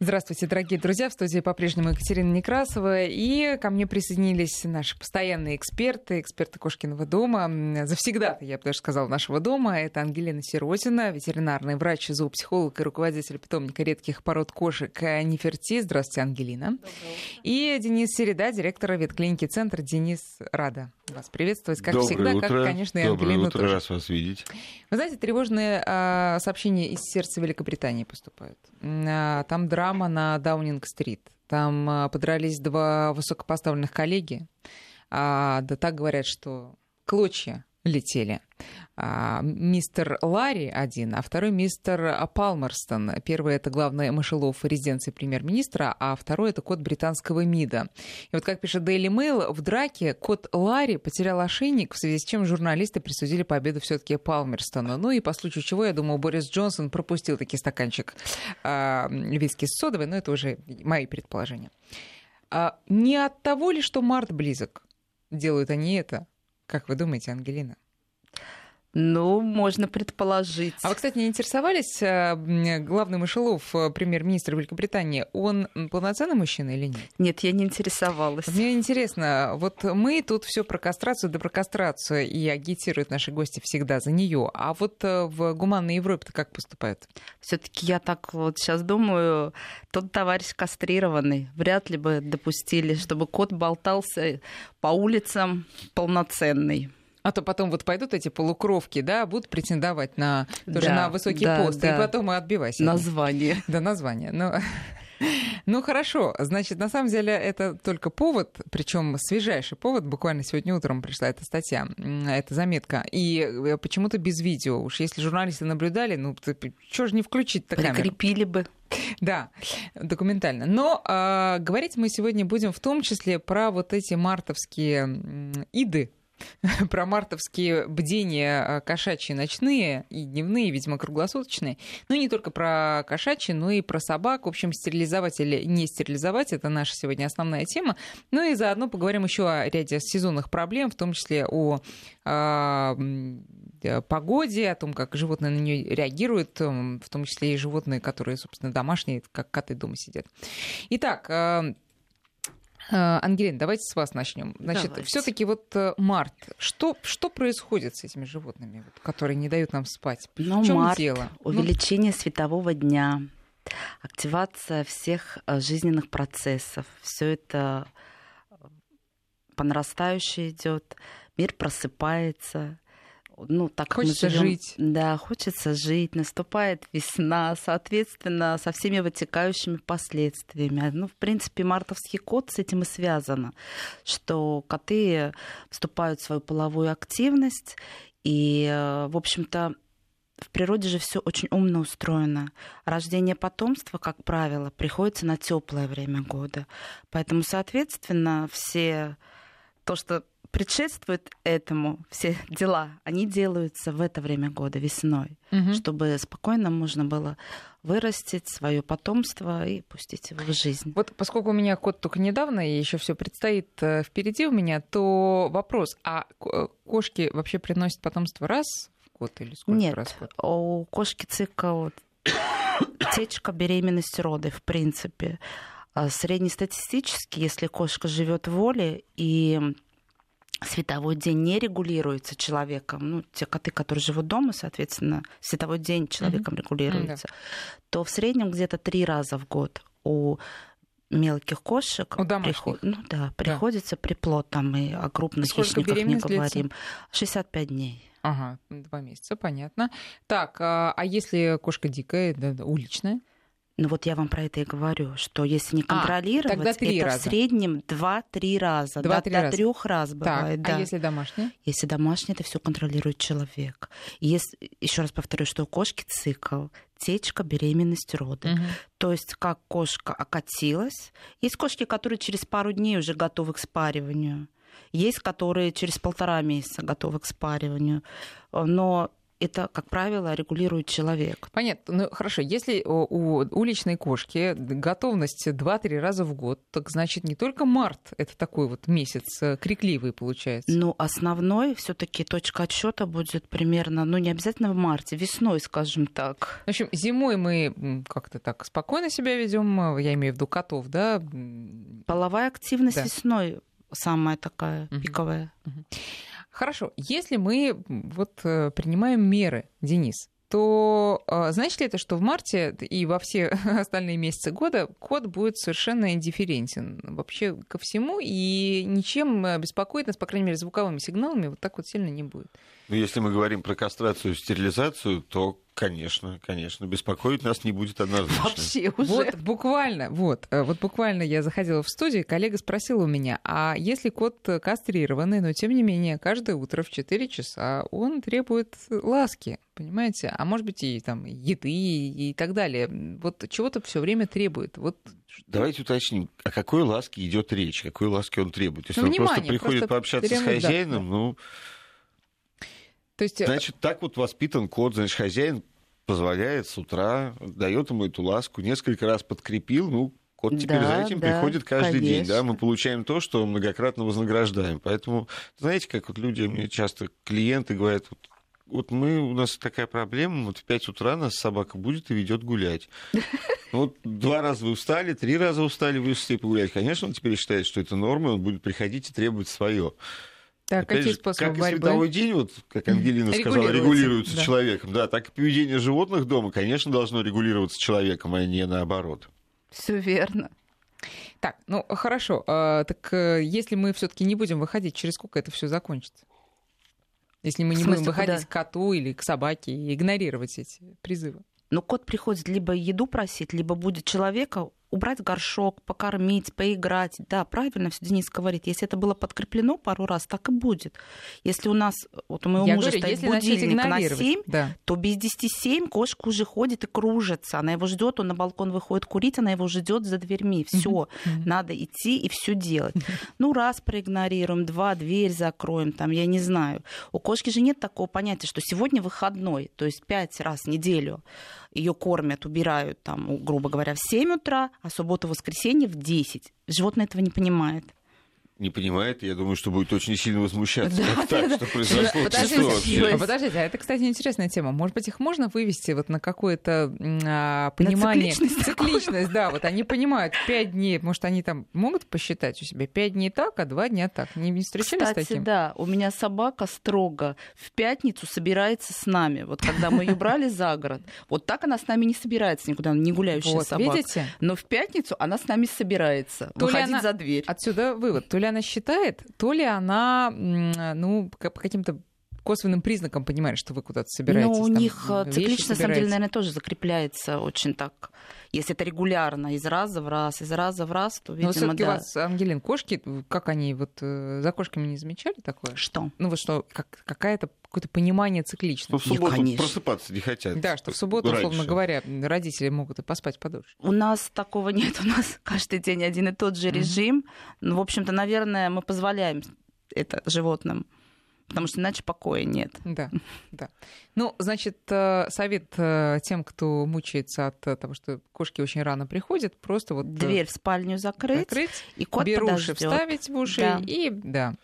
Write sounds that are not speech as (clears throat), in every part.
Здравствуйте, дорогие друзья. В студии по-прежнему Екатерина Некрасова. И ко мне присоединились наши постоянные эксперты, эксперты Кошкиного дома. Завсегда, я бы даже сказала, нашего дома. Это Ангелина Сиротина, ветеринарный врач, зоопсихолог и руководитель питомника редких пород кошек Неферти. Здравствуйте, Ангелина. И Денис Середа, директор ветклиники «Центр». Денис, рада вас приветствовать, как Доброе всегда, утро. как, конечно, и Доброе Ангелину утро, тоже. раз вас видеть. Вы знаете, тревожные а, сообщения из сердца Великобритании поступают. А, там драма на Даунинг-стрит. Там а, подрались два высокопоставленных коллеги. А, да так говорят, что клочья летели. А, мистер Ларри один, а второй мистер Палмерстон. Первый это главный мышелов резиденции премьер-министра, а второй это кот британского МИДа. И вот как пишет Daily Mail, в драке кот Ларри потерял ошейник, в связи с чем журналисты присудили победу все-таки Палмерстону. Ну и по случаю чего, я думаю, Борис Джонсон пропустил таки стаканчик а, виски с содовой, но это уже мои предположения. А, не от того ли, что март близок, делают они это? Как вы думаете, Ангелина? Ну, можно предположить. А вы, кстати, не интересовались, а, м, главный мышелов, а, премьер-министр Великобритании, он полноценный мужчина или нет? Нет, я не интересовалась. Мне интересно, вот мы тут все про кастрацию да про кастрацию, и агитируют наши гости всегда за нее. А вот э, в гуманной Европе-то как поступают? Все-таки я так вот сейчас думаю, тот товарищ кастрированный, вряд ли бы допустили, чтобы кот болтался по улицам полноценный. А то потом вот пойдут эти полукровки, да, будут претендовать на тоже Да, на высокий да, пост, да. и потом и отбивайся. Название. Да, название. Ну, (laughs) ну хорошо, значит, на самом деле это только повод, причем свежайший повод, буквально сегодня утром пришла эта статья, эта заметка, и э, почему-то без видео. Уж если журналисты наблюдали, ну, что же не включить-то камеру? Прикрепили бы. Да, документально. Но а, говорить мы сегодня будем в том числе про вот эти мартовские иды, (laughs) про мартовские бдения а, кошачьи ночные и дневные, видимо, круглосуточные. Ну, и не только про кошачьи, но и про собак. В общем, стерилизовать или не стерилизовать – это наша сегодня основная тема. Ну и заодно поговорим еще о ряде сезонных проблем, в том числе о а, э, погоде, о том, как животные на нее реагируют, м, в том числе и животные, которые, собственно, домашние, как коты дома сидят. Итак, Ангелина, давайте с вас начнем. Значит, Давайте. все-таки вот э, март. Что, что происходит с этими животными, вот, которые не дают нам спать? Ну, в чем март, дело? Ну, увеличение светового дня, активация всех э, жизненных процессов. Все это э, по нарастающей идет. Мир просыпается. Ну, так Хочется живем- жить. Да, хочется жить. Наступает весна, соответственно, со всеми вытекающими последствиями. Ну, в принципе, мартовский код с этим и связано, что коты вступают в свою половую активность, и, э, в общем-то, в природе же все очень умно устроено. Рождение потомства, как правило, приходится на теплое время года. Поэтому, соответственно, все то, что предшествует этому, все дела, они делаются в это время года, весной, мгм. чтобы спокойно можно было вырастить свое потомство и пустить его в жизнь. Вот поскольку у меня кот только недавно, и еще все предстоит э, впереди у меня, то вопрос, а ко- кошки вообще приносят потомство раз в год или сколько Нет, раз в год? у кошки цикл (coughs) течка, беременность, роды, в принципе. А Среднестатистически, если кошка живет в воле и световой день не регулируется человеком, ну, те коты, которые живут дома, соответственно, световой день человеком регулируется, то в среднем где-то три раза в год у мелких кошек У приход- ну да, приходится приплод там и о крупных Сколько хищниках не говорим. 65 дней. Ага, два месяца, понятно. Так, а, а если кошка дикая, да, да, уличная? Ну вот я вам про это и говорю, что если не А, контролировать, тогда три это раза. в среднем 2-3 раза. Два-три до, раза. трех раз бывает, так, да. а если домашняя? Если домашний, это все контролирует человек. Если, еще раз повторю, что у кошки цикл, течка, беременность, роды. Мгм. То есть как кошка окатилась. Есть кошки, которые через пару дней уже готовы к спариванию. Есть, которые через полтора месяца готовы к спариванию. Но это, как правило, регулирует человек. Понятно. Ну, хорошо. Если у уличной кошки готовность 2-3 раза в год, так значит, не только март это такой вот месяц э, крикливый получается. Ну, основной все таки точка отсчета будет примерно, ну, не обязательно в марте, весной, скажем так. В общем, зимой мы как-то так спокойно себя ведем, э, я имею в виду котов, да? Половая активность да. весной самая такая угу. пиковая. Угу. Хорошо, если мы вот э, принимаем меры, Денис, то э, значит ли это, что в марте и во все (laughs) остальные месяцы года код будет совершенно индифферентен вообще ко всему и ничем беспокоить нас, по крайней мере, звуковыми сигналами вот так вот сильно не будет? Ну, если мы говорим про кастрацию и стерилизацию, то Конечно, конечно. Беспокоить нас не будет однозначно. Вообще уже. Вот буквально, вот, э, вот буквально я заходила в студию, коллега спросил у меня, а если кот кастрированный, но тем не менее каждое утро в 4 часа он требует ласки, понимаете? А может быть и там еды и так далее. Вот чего-то все время требует. Вот Давайте уточним, о какой ласке идет речь, какой ласки он требует. Если ну, он внимание, просто приходит просто пообщаться с хозяином, да. ну то есть... Э, значит, так вот воспитан кот, значит, хозяин позволяет с утра, дает ему эту ласку, несколько раз подкрепил, ну, Кот теперь да, за этим да, приходит каждый конечно. день, да, мы получаем то, что многократно вознаграждаем. Поэтому, знаете, как вот люди, мне часто клиенты говорят, вот, вот мы, у нас такая проблема, вот в 5 утра нас собака будет и ведет гулять. (laughs) Вот два раза вы устали, три раза устали, вы все погулять. Конечно, он теперь считает, что это норма, он будет приходить и требовать свое. Так, Опять какие же, способы как борьбы? и световой день, вот, как Ангелина сказала, регулируется да. человеком. Да, так и поведение животных дома, конечно, должно регулироваться человеком, а не наоборот. Все верно. Так, ну хорошо. А, так э, если мы все-таки не будем выходить, через сколько это все закончится? Если мы не будем выходить куда? к коту или к собаке и игнорировать эти призывы. Но кот приходит либо еду просить, либо будет человека убрать горшок, покормить, поиграть. Да, правильно все Денис говорит. Если это было подкреплено пару раз, так и будет. Если у нас, вот у моего Я мужа говорю, стоит будильник на 7, да. то без 10 7 кошка уже ходит и кружится. Она его ждет, он на балкон выходит курить, она его ждет за дверьми. Все, mm-hmm. надо идти и все делать. (laughs) Ну, раз проигнорируем, два, дверь закроем, там, я не знаю. У кошки же нет такого понятия, что сегодня выходной, то есть пять раз в неделю ее кормят, убирают, там, грубо говоря, в 7 утра, а субботу-воскресенье в 10. Животное этого не понимает не понимает, я думаю, что будет очень сильно возмущаться. Да, как так, да. что произошло? Подождите, а, подождите, а это, кстати, интересная тема. Может быть, их можно вывести вот на какое-то а, понимание... На цикличность. Цикличность, да. Вот они понимают, пять дней, может, они там могут посчитать у себя пять дней так, а два дня так. Не, не встречались Кстати, с таким? да. У меня собака строго в пятницу собирается с нами. Вот когда мы ее брали за город. Вот так она с нами не собирается никуда, не гуляющая вот, собака. видите? Но в пятницу она с нами собирается. То выходить она... за дверь. Отсюда вывод. То ли она считает, то ли она, ну, по каким-то косвенным признакам понимает, что вы куда-то собираетесь. Ну, у там, них э, цикличность, на самом деле, наверное, тоже закрепляется очень так. Если это регулярно, из раза в раз, из раза в раз, то, видимо, Но все-таки да. у вас, Ангелин, кошки, как они, вот э, за кошками не замечали такое? Что? Ну, вот что, как, какая-то какое-то понимание цикличности. Что в субботу Конечно. просыпаться не хотят. Да, что в субботу, раньше. условно говоря, родители могут и поспать подольше. У нас такого нет. У нас каждый день один и тот же режим. Mm-hmm. Ну, в общем-то, наверное, мы позволяем это животным потому что иначе покоя нет. Да, (laughs) да. Ну, значит, э, совет э, тем, кто мучается от того, что кошки очень рано приходят, просто вот... Э, Дверь в спальню закрыть, закрыть и кот беруши вставить в уши, да. и да,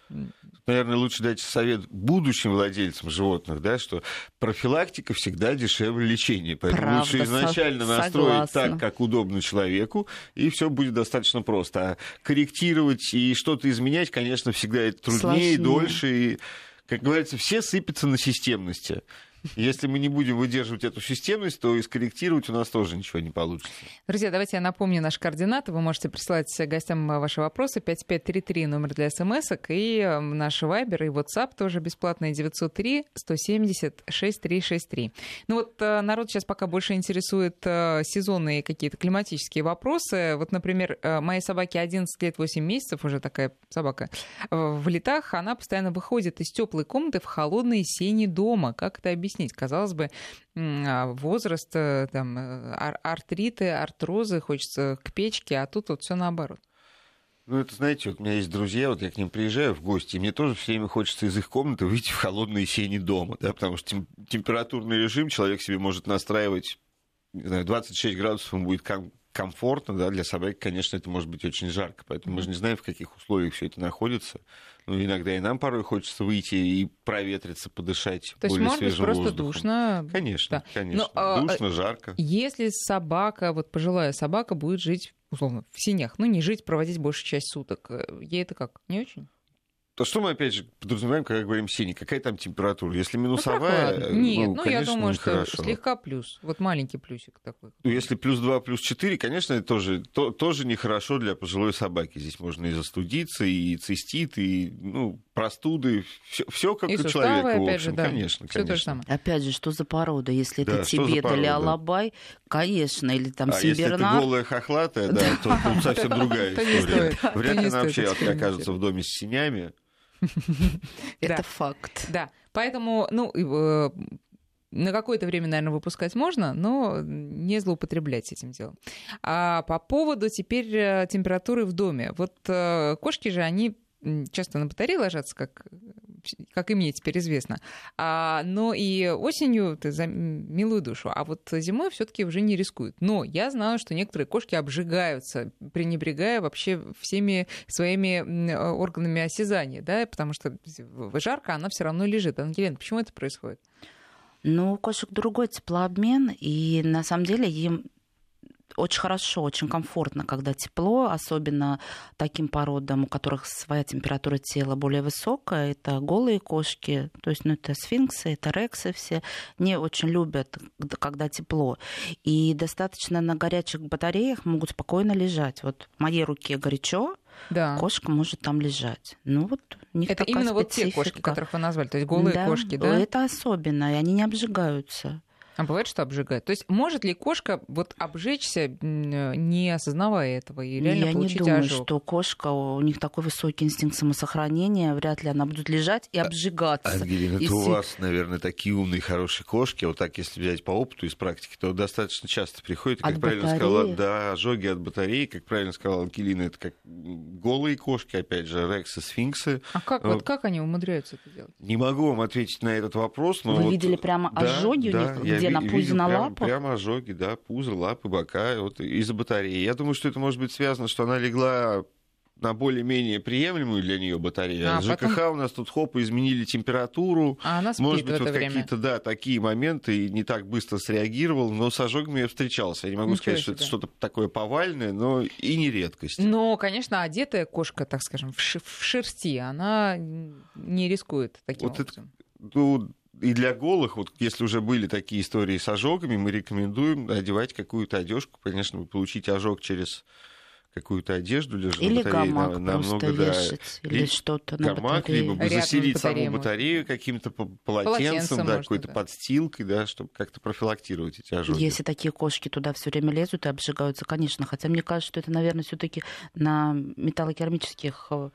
наверное, лучше дать совет будущим владельцам животных, да, что профилактика всегда дешевле лечения. Поэтому Правда, лучше изначально со- настроить так, как удобно человеку, и все будет достаточно просто. А корректировать и что-то изменять, конечно, всегда это труднее, Сложнее. дольше. И, как говорится, все сыпятся на системности. Если мы не будем выдерживать эту системность, то и скорректировать у нас тоже ничего не получится. Друзья, давайте я напомню наши координаты. Вы можете присылать гостям ваши вопросы. 5533 номер для смс и эм, наш вайбер и WhatsApp тоже бесплатные 903 170 6363. Ну вот э, народ сейчас пока больше интересует э, сезонные какие-то климатические вопросы. Вот, например, э, моей собаке 11 лет 8 месяцев, уже такая собака, в летах, она постоянно выходит из теплой комнаты в холодные сени дома. Как это объяснить? Объяснить. Казалось бы, а, возраст, э, там, э, артриты, артрозы, хочется к печке, а тут вот все наоборот. Ну, это, знаете, вот у меня есть друзья, вот я к ним приезжаю в гости, и мне тоже все время хочется из их комнаты выйти в холодные сени дома, да, потому что тем, температурный режим человек себе может настраивать, не знаю, 26 градусов, он будет ком- комфортно, да, для собаки, конечно, это может быть очень жарко, поэтому мы же не знаем, в каких условиях все это находится. Ну, иногда и нам порой хочется выйти и проветриться, подышать То более есть, может быть, просто воздухом. душно. Конечно, да. конечно. Но, а, душно, жарко. Если собака, вот пожилая собака, будет жить, условно, в синях, ну, не жить, проводить большую часть суток, э, ей это как, не очень? То что мы, опять же, подразумеваем, когда говорим синий? Какая там температура? Если минусовая, ну, Нет, ну, ну я думаю, что слегка плюс. Вот маленький плюсик такой. Ну, если плюс 2, плюс 4, конечно, это тоже, то, тоже нехорошо для пожилой собаки. Здесь можно и застудиться, и цистит, и ну, простуды. Все, все как и у суставы, человека, в опять общем. же, да. Конечно, Всё конечно. то же самое. Опять же, что за порода? Если Да, это Тибет или? Алабай, конечно, или там а если это голая хохлатая, да, то тут совсем другая (laughs) история. Вряд ли она вообще окажется в доме с синями. (laughs) Это факт. Да, поэтому, ну, э, на какое-то время, наверное, выпускать можно, но не злоупотреблять этим делом. А по поводу теперь э, температуры в доме. Вот э, кошки же, они часто на батарее ложатся, как, как и мне теперь известно. А, но и осенью ты за милую душу, а вот зимой все-таки уже не рискуют. Но я знаю, что некоторые кошки обжигаются, пренебрегая вообще всеми своими э, органами осязания, да, потому что жарко, она все равно лежит. Ангелина, почему это происходит? Ну, у кошек другой теплообмен, и на самом деле им очень хорошо, очень комфортно, когда тепло, особенно таким породам, у которых своя температура тела более высокая. Это голые кошки, то есть ну, это сфинксы, это рексы все, не очень любят, когда тепло. И достаточно на горячих батареях могут спокойно лежать. Вот в моей руке горячо, Да. кошка может там лежать. Ну вот у них Это именно вот те специфика. кошки, которых вы назвали, то есть голые Да, кошки, да? Это особенно, и они не обжигаются. А бывает, что обжигает. То есть может ли кошка вот обжечься, не осознавая этого, и реально Я не получить думаю, ожог? что кошка, у них такой высокий инстинкт самосохранения, вряд ли она будет лежать и обжигаться. Ангелина, это у все- вас, наверное, такие умные, хорошие кошки. Вот так, если взять по опыту из практики, то достаточно часто приходит, и, как От правильно батареи? сказала, да, ожоги от батареи, как правильно сказала Ангелина, это как голые кошки, опять же, рексы, сфинксы. А как, вот как они умудряются это делать? Не могу вам ответить на этот вопрос, но Вы вот- видели прямо Да, ожоги у да, них, я где на пузе, на прямо, лапах? Прямо ожоги, да, пузо, лапы, бока, вот из-за батареи. Я думаю, что это может быть связано, что она легла на более-менее приемлемую для нее батарею. А, А, ЖКХ потом- у нас тут хоп, изменили температуру. А она спит Может в быть, это вот время. какие-то, да, такие моменты, и не так быстро среагировал, но с ожогами я встречался. Я не могу Ничего сказать, что это себе. что-то такое повальное, но и не редкость. Но, конечно, одетая кошка, так скажем, в, шерсти, она не рискует таким Вот это образом. Ну, и для голых, вот если уже были такие истории с ожогами, мы рекомендуем одевать какую-то одежку. Конечно, вы получите ожог через какую-то одежду, Или на батарее, гамак на- намного, просто да, вешать, или Ли- что-то на гамак, батарее. либо Рядом заселить с батареей саму батарею каким-то по- Полотенцем полотенцем, да, какой-то да. подстилкой, да, чтобы как-то профилактировать эти ожоги. Если такие кошки туда все время лезут и обжигаются, конечно. Хотя мне кажется, что это, наверное, все-таки на металлокерамических э,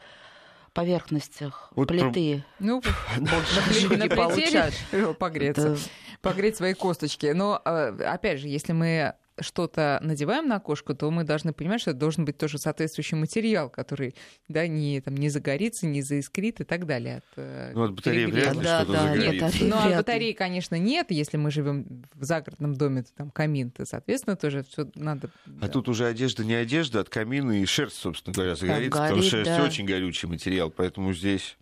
поверхностях Вот про- плиты Ну, (laughs) больше на плите (laughs) погреться. Погреть свои косточки. Но, э, опять же, если мы что-то надеваем на кошку, то мы должны понимать, что это должен быть тоже соответствующий материал, который да, не, там, не загорится, не заискрит и так далее. От, э, Ну, от батареи вряд ли Да, что-то да, нет, загорится. от- Ну, а Вряд ли. батареи, конечно, нет. Если мы живем в загородном доме, то там камин, то, соответственно, тоже все надо... А да. тут уже одежда не одежда, от камина и шерсть, собственно говоря, загорится, потому горит, что шерсть да. очень горючий материал, поэтому здесь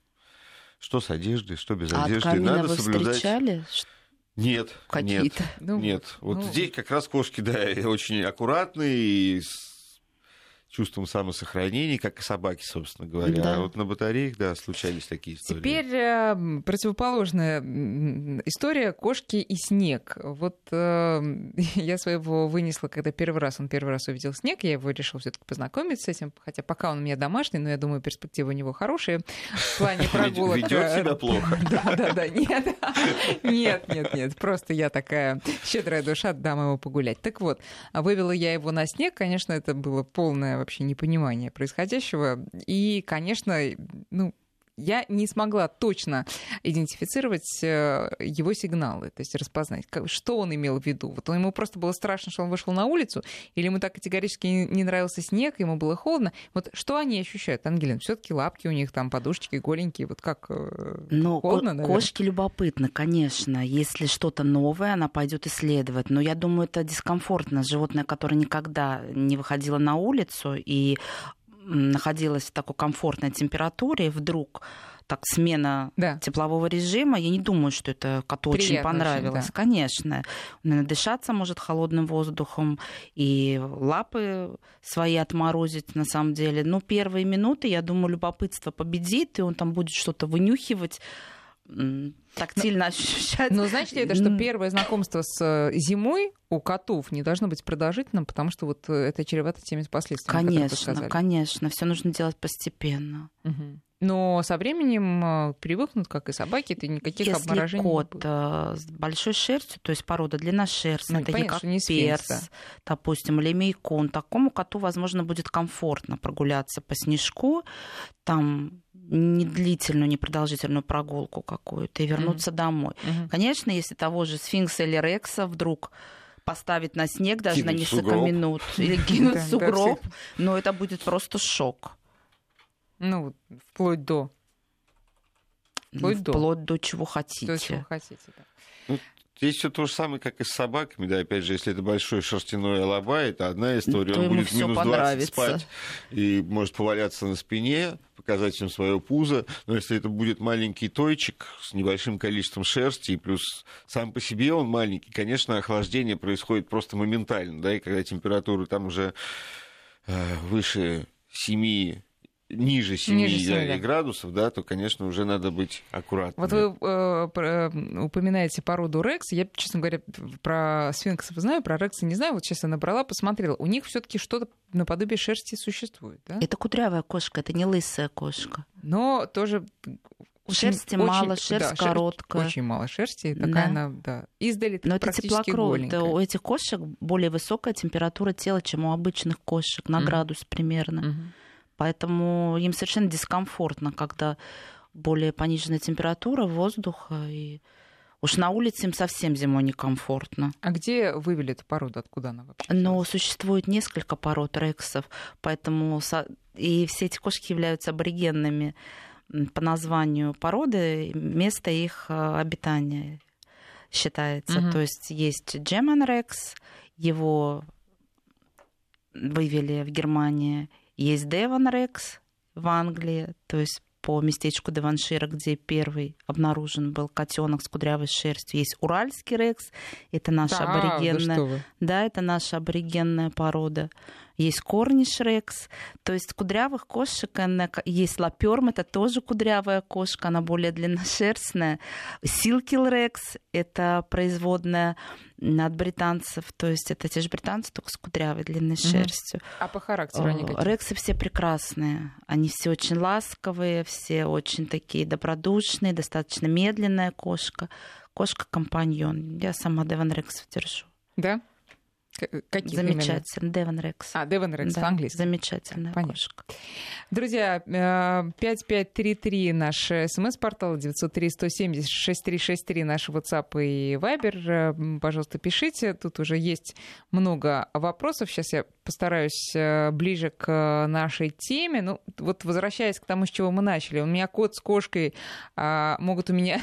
что с одеждой, что без А от одежды, камина надо вы соблюдать. встречали Нет, нет, какие-то? Ну, нет. Вот ну, здесь как раз кошки, да, очень аккуратные и с чувством самосохранения, как и собаки, собственно говоря. Да. А вот на батареях, да, случались такие истории. Теперь э, противоположная история кошки и снег. Вот э, (laughs) я своего вынесла, когда первый раз он первый раз увидел снег, я его решил все-таки познакомиться с этим, хотя пока он у меня домашний, но я думаю, перспективы у него хорошие в плане (laughs) прогулок. Ведет себя плохо. (laughs) Да, да, да, нет, нет, нет, нет, просто я такая щедрая душа, дам ему погулять. Так вот, вывела я его на снег, конечно, это было полное вообще непонимание происходящего, и, конечно, ну, я не смогла точно идентифицировать э, его сигналы, то есть распознать, что он имел в виду. Вот ему просто было страшно, что он вышел на улицу, или ему так категорически не нравился снег, ему было холодно. Вот что они ощущают, Ангелин? все таки лапки у них там, подушечки голенькие, вот как э, ну, холодно, наверное? Кошки любопытны, конечно. Если что-то новое, она пойдет исследовать. Но я думаю, это дискомфортно. Животное, которое никогда не выходило на улицу и находилась в такой комфортной температуре, вдруг так смена да. теплового режима, я не думаю, что это коту Приятно очень понравилось. Очень, да. Конечно. Он дышаться может холодным воздухом и лапы свои отморозить на самом деле. Но первые минуты, я думаю, любопытство победит, и он там будет что-то вынюхивать тактильно но, (laughs) ощущать. Но значит ли это, что первое знакомство с э, зимой у котов не должно быть продолжительным, потому что вот э, это чревато теми последствиями, Конечно, конечно, все нужно делать постепенно. Угу. Но со временем э, привыкнут, как и собаки, это никаких Если обморожений кот не будет. с большой шерстью, то есть порода длинношерстная, ну, такие понятно, как не перс, допустим, или мейкон, такому коту, возможно, будет комфортно прогуляться по снежку, там не длительную, непродолжительную прогулку какую-то и вернуться mm-hmm. домой. Mm-hmm. Конечно, если того же сфинкса или рекса вдруг поставить на снег даже кинуть на несколько сугроб. минут (laughs) или кинуть сугроб, но это будет просто шок. Ну, вплоть до. Вплоть, вплоть до. до чего хотите. До чего хотите, да. Здесь все то же самое, как и с собаками. Да, опять же, если это большой шерстяной алабай, это одна история. То Он будет минус 20 спать и может поваляться на спине, показать им свое пузо. Но если это будет маленький тойчик с небольшим количеством шерсти, и плюс сам по себе он маленький, конечно, охлаждение происходит просто моментально. Да, и когда температура там уже э, выше 7 ниже 7, ниже 7 да. градусов, да, то, конечно, уже надо быть аккуратным. Вот вы э, э, упоминаете породу Рекс. Я, честно говоря, про сфинксов знаю, про Рекса не знаю. Вот сейчас я набрала, посмотрела. У них все таки что-то наподобие шерсти существует, да? Это кудрявая кошка, это не лысая кошка. Но тоже Шерсти очень, мало, шерсть да, короткая. Шерсть, очень мало шерсти, такая да. она, да. Издали Но это теплокровь. У этих кошек более высокая температура тела, чем у обычных кошек, на mm. градус примерно. Mm-hmm. Поэтому им совершенно дискомфортно, когда более пониженная температура воздуха и Уж на улице им совсем зимой некомфортно. А где вывели эту породу? Откуда она вообще? Ну, существует несколько пород рексов, поэтому и все эти кошки являются аборигенными по названию породы, место их э, обитания считается. Угу. То есть есть Джеман рекс, его вывели в Германии, есть Девон Рекс в Англии, то есть по местечку Деваншира, где первый обнаружен был котенок с кудрявой шерстью. Есть Уральский рекс, это наша да, аборигенная, да, это наша аборигенная порода есть корниш рекс, то есть кудрявых кошек, есть лаперм, это тоже кудрявая кошка, она более длинношерстная. Силкил рекс, это производная от британцев, то есть это те же британцы, только с кудрявой длинной шерстью. А по характеру они какие? Рексы все прекрасные, они все очень ласковые, все очень такие добродушные, достаточно медленная кошка, кошка-компаньон. Я сама Деван Рекс держу. Да? Каких Замечательно. Девон Рекс. А, Девон Рекс да, по-английски. Замечательная Понятно. кошка. Друзья, 5533 э, наш смс-портал, 903-170-6363 наш WhatsApp и Viber. Э, пожалуйста, пишите. Тут уже есть много вопросов. Сейчас я постараюсь э, ближе к нашей теме. Ну, вот возвращаясь к тому, с чего мы начали. У меня кот с кошкой а, могут у меня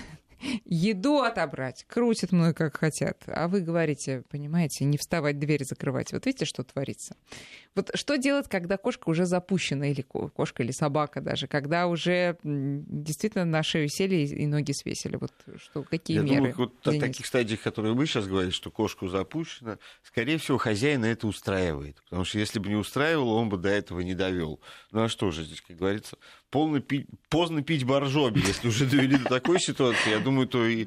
еду отобрать, крутят мной как хотят. А вы говорите, понимаете, не вставать, дверь закрывать. Вот видите, что творится? Вот что делать, когда кошка уже запущена, или кошка, или собака даже, когда уже действительно на шею сели и ноги свесили? Вот что, какие Я меры? Думаю, вот в таких стадиях, которые вы сейчас говорите, что кошку запущена, скорее всего, хозяина это устраивает. Потому что если бы не устраивало, он бы до этого не довел. Ну а что же здесь, как говорится, полно пить, поздно пить боржоми, если уже довели до такой ситуации. Я думаю, то и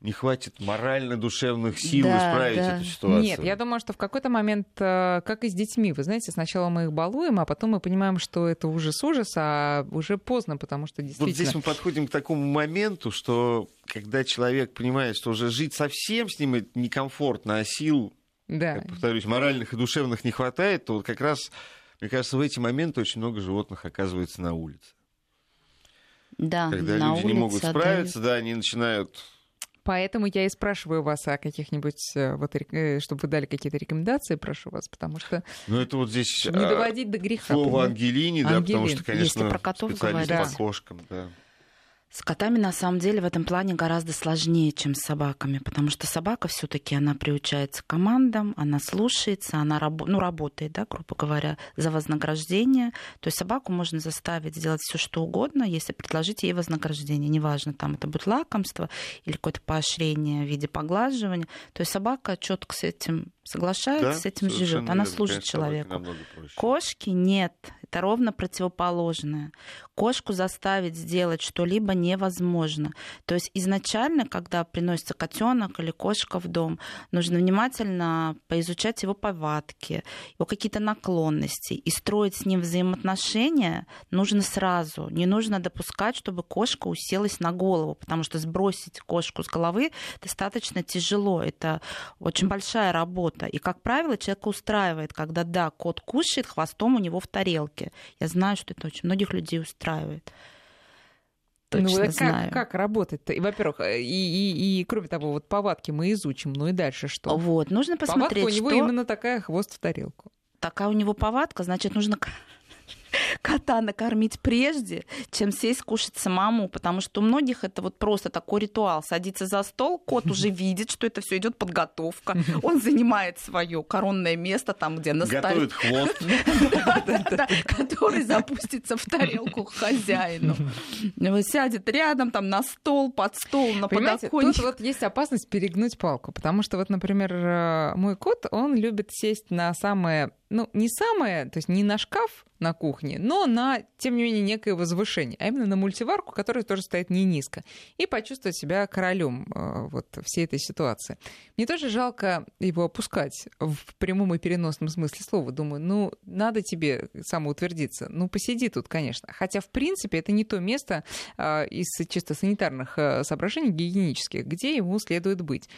не хватит морально-душевных сил да, исправить да. эту ситуацию. Нет, я думаю, что в какой-то момент, э, как и с детьми, вы знаете, сначала мы их балуем, а потом мы понимаем, что это ужас-ужас, а уже поздно, потому что действительно... Вот здесь мы подходим к такому моменту, что когда человек понимает, что уже жить совсем с ним некомфортно, а сил, да. как повторюсь, моральных и душевных не хватает, то вот как раз, мне кажется, в эти моменты очень много животных оказывается на улице. Да, Когда люди не могут справиться, да, они начинают Поэтому я и спрашиваю вас о каких-нибудь, э, вот, э, чтобы вы дали какие-то рекомендации, прошу вас, потому что ну, это вот здесь не доводить до греха. Слово Ангелини, да, потому что, конечно, Если про котов специалист говорить. по кошкам, да. С котами на самом деле в этом плане гораздо сложнее, чем с собаками, потому что собака все-таки она приучается к командам, она слушается, она раб- ну, работает, да, грубо говоря, за вознаграждение. То есть собаку можно заставить сделать все что угодно, если предложить ей вознаграждение. Неважно, там это будет лакомство или какое-то поощрение в виде поглаживания. То есть собака четко с этим соглашается, да, с этим живет. Она служит человеку. Кошки нет. Это ровно противоположное. Кошку заставить сделать что-либо невозможно. То есть изначально, когда приносится котенок или кошка в дом, нужно внимательно поизучать его повадки, его какие-то наклонности и строить с ним взаимоотношения нужно сразу. Не нужно допускать, чтобы кошка уселась на голову, потому что сбросить кошку с головы достаточно тяжело. Это очень большая работа. И, как правило, человека устраивает, когда, да, кот кушает, хвостом у него в тарелке. Я знаю, что это очень многих людей устраивает. Точно ну, как, знаю. как работать-то? И, во-первых, и, и, и, кроме того, вот повадки мы изучим, ну и дальше что? Вот, нужно посмотреть, Повадка у него что... именно такая, хвост в тарелку. Такая у него повадка, значит, нужно кота накормить прежде, чем сесть кушать самому, потому что у многих это вот просто такой ритуал. Садится за стол, кот уже (laughs) видит, что это все идет подготовка, он занимает свое коронное место там, где на Готовит хвост. (laughs) Который запустится в тарелку к хозяину. Сядет рядом, там, на стол, под стол, на подоконник. Тут вот есть опасность перегнуть палку, потому что вот, например, э, мой кот, он любит сесть на самое ну, не самое, то есть не на шкаф на кухне, но на, тем не менее, некое возвышение, а именно на мультиварку, которая тоже стоит не низко, и почувствовать себя королем э, вот всей этой ситуации. Мне тоже жалко его опускать в прямом и переносном смысле слова. Думаю, ну, надо тебе самоутвердиться. Ну, посиди тут, конечно. Хотя, в принципе, это не то место э, из чисто санитарных э, соображений гигиенических, где ему следует быть.